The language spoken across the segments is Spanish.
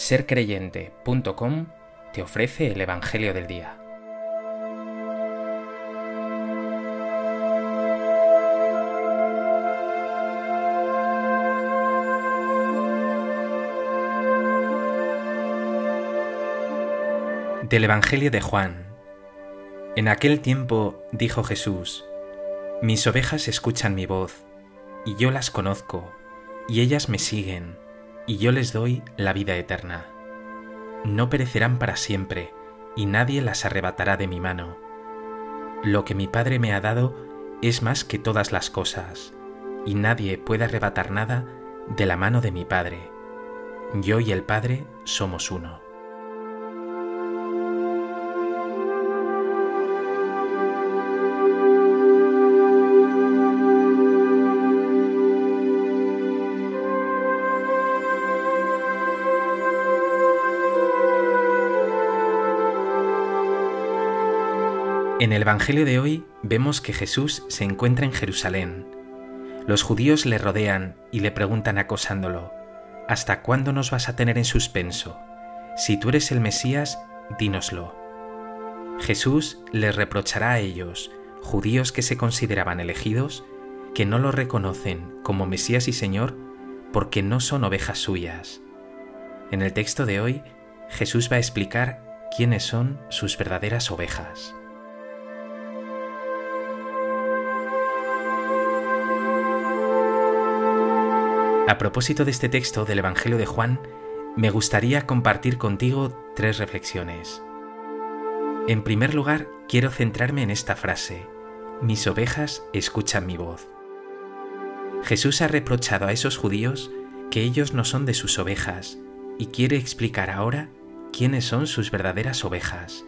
sercreyente.com te ofrece el Evangelio del Día. Del Evangelio de Juan. En aquel tiempo dijo Jesús, Mis ovejas escuchan mi voz, y yo las conozco, y ellas me siguen y yo les doy la vida eterna. No perecerán para siempre, y nadie las arrebatará de mi mano. Lo que mi Padre me ha dado es más que todas las cosas, y nadie puede arrebatar nada de la mano de mi Padre. Yo y el Padre somos uno. En el Evangelio de hoy vemos que Jesús se encuentra en Jerusalén. Los judíos le rodean y le preguntan acosándolo, ¿Hasta cuándo nos vas a tener en suspenso? Si tú eres el Mesías, dínoslo. Jesús les reprochará a ellos, judíos que se consideraban elegidos, que no lo reconocen como Mesías y Señor porque no son ovejas suyas. En el texto de hoy, Jesús va a explicar quiénes son sus verdaderas ovejas. A propósito de este texto del Evangelio de Juan, me gustaría compartir contigo tres reflexiones. En primer lugar, quiero centrarme en esta frase, mis ovejas escuchan mi voz. Jesús ha reprochado a esos judíos que ellos no son de sus ovejas y quiere explicar ahora quiénes son sus verdaderas ovejas.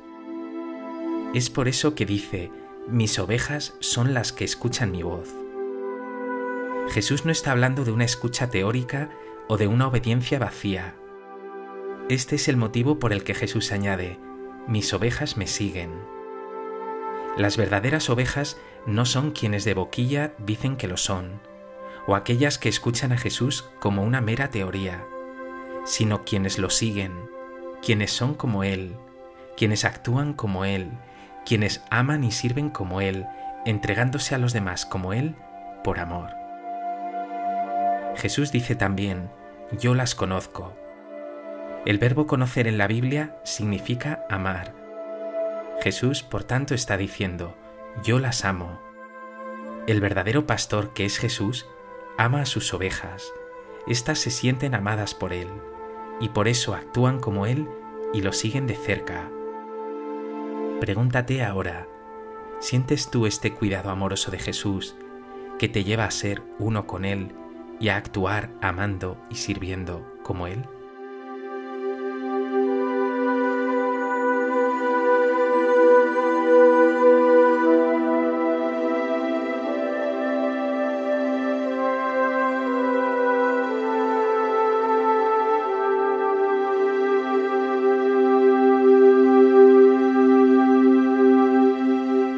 Es por eso que dice, mis ovejas son las que escuchan mi voz. Jesús no está hablando de una escucha teórica o de una obediencia vacía. Este es el motivo por el que Jesús añade, mis ovejas me siguen. Las verdaderas ovejas no son quienes de boquilla dicen que lo son, o aquellas que escuchan a Jesús como una mera teoría, sino quienes lo siguen, quienes son como Él, quienes actúan como Él, quienes aman y sirven como Él, entregándose a los demás como Él por amor. Jesús dice también, yo las conozco. El verbo conocer en la Biblia significa amar. Jesús, por tanto, está diciendo, yo las amo. El verdadero pastor que es Jesús ama a sus ovejas. Estas se sienten amadas por Él y por eso actúan como Él y lo siguen de cerca. Pregúntate ahora, ¿sientes tú este cuidado amoroso de Jesús que te lleva a ser uno con Él y a actuar amando y sirviendo como Él?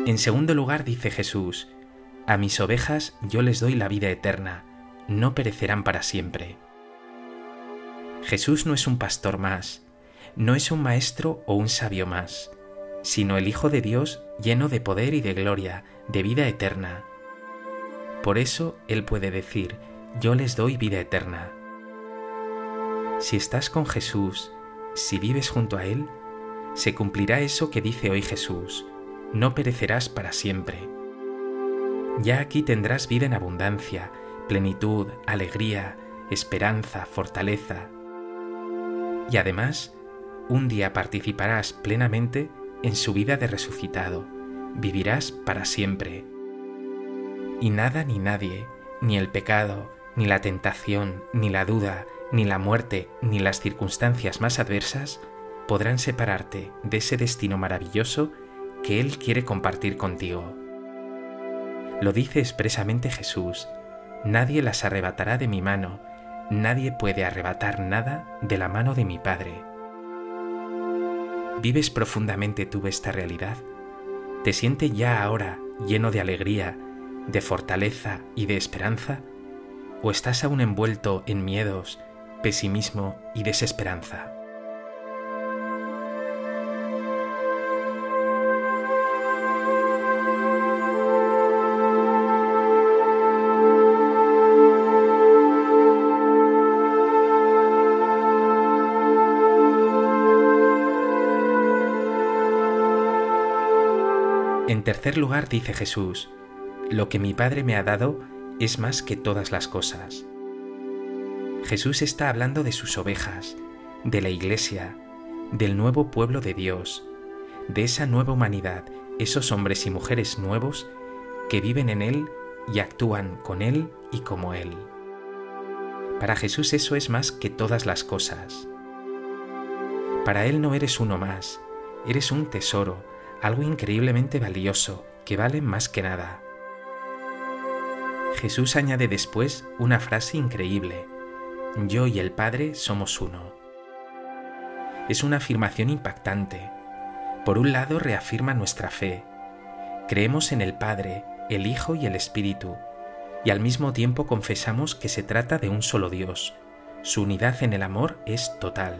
En segundo lugar dice Jesús, A mis ovejas yo les doy la vida eterna no perecerán para siempre. Jesús no es un pastor más, no es un maestro o un sabio más, sino el Hijo de Dios lleno de poder y de gloria, de vida eterna. Por eso Él puede decir, yo les doy vida eterna. Si estás con Jesús, si vives junto a Él, se cumplirá eso que dice hoy Jesús, no perecerás para siempre. Ya aquí tendrás vida en abundancia, plenitud, alegría, esperanza, fortaleza. Y además, un día participarás plenamente en su vida de resucitado, vivirás para siempre. Y nada ni nadie, ni el pecado, ni la tentación, ni la duda, ni la muerte, ni las circunstancias más adversas podrán separarte de ese destino maravilloso que Él quiere compartir contigo. Lo dice expresamente Jesús Nadie las arrebatará de mi mano, nadie puede arrebatar nada de la mano de mi Padre. ¿Vives profundamente tú esta realidad? ¿Te sientes ya ahora lleno de alegría, de fortaleza y de esperanza? ¿O estás aún envuelto en miedos, pesimismo y desesperanza? En tercer lugar dice Jesús, lo que mi Padre me ha dado es más que todas las cosas. Jesús está hablando de sus ovejas, de la iglesia, del nuevo pueblo de Dios, de esa nueva humanidad, esos hombres y mujeres nuevos que viven en Él y actúan con Él y como Él. Para Jesús eso es más que todas las cosas. Para Él no eres uno más, eres un tesoro, algo increíblemente valioso, que vale más que nada. Jesús añade después una frase increíble. Yo y el Padre somos uno. Es una afirmación impactante. Por un lado reafirma nuestra fe. Creemos en el Padre, el Hijo y el Espíritu, y al mismo tiempo confesamos que se trata de un solo Dios. Su unidad en el amor es total.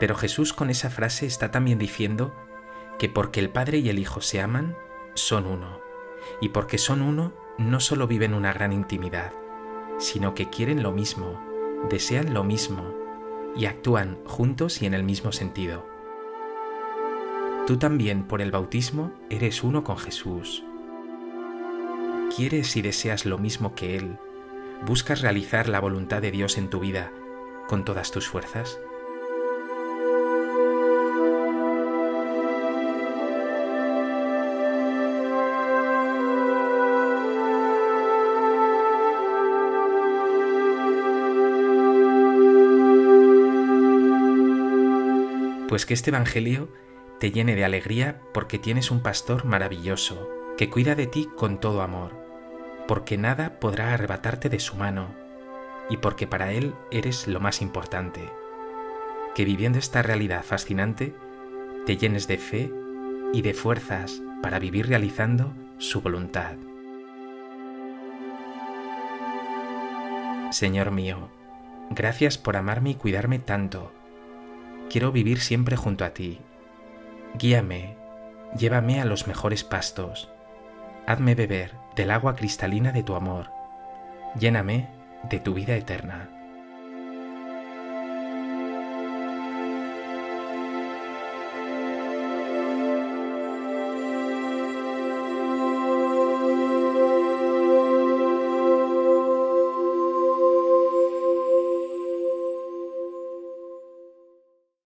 Pero Jesús con esa frase está también diciendo que porque el Padre y el Hijo se aman, son uno. Y porque son uno, no solo viven una gran intimidad, sino que quieren lo mismo, desean lo mismo y actúan juntos y en el mismo sentido. Tú también por el bautismo eres uno con Jesús. ¿Quieres y deseas lo mismo que Él? ¿Buscas realizar la voluntad de Dios en tu vida con todas tus fuerzas? Pues que este Evangelio te llene de alegría porque tienes un pastor maravilloso que cuida de ti con todo amor, porque nada podrá arrebatarte de su mano y porque para Él eres lo más importante. Que viviendo esta realidad fascinante, te llenes de fe y de fuerzas para vivir realizando su voluntad. Señor mío, gracias por amarme y cuidarme tanto Quiero vivir siempre junto a ti. Guíame, llévame a los mejores pastos. Hazme beber del agua cristalina de tu amor. Lléname de tu vida eterna.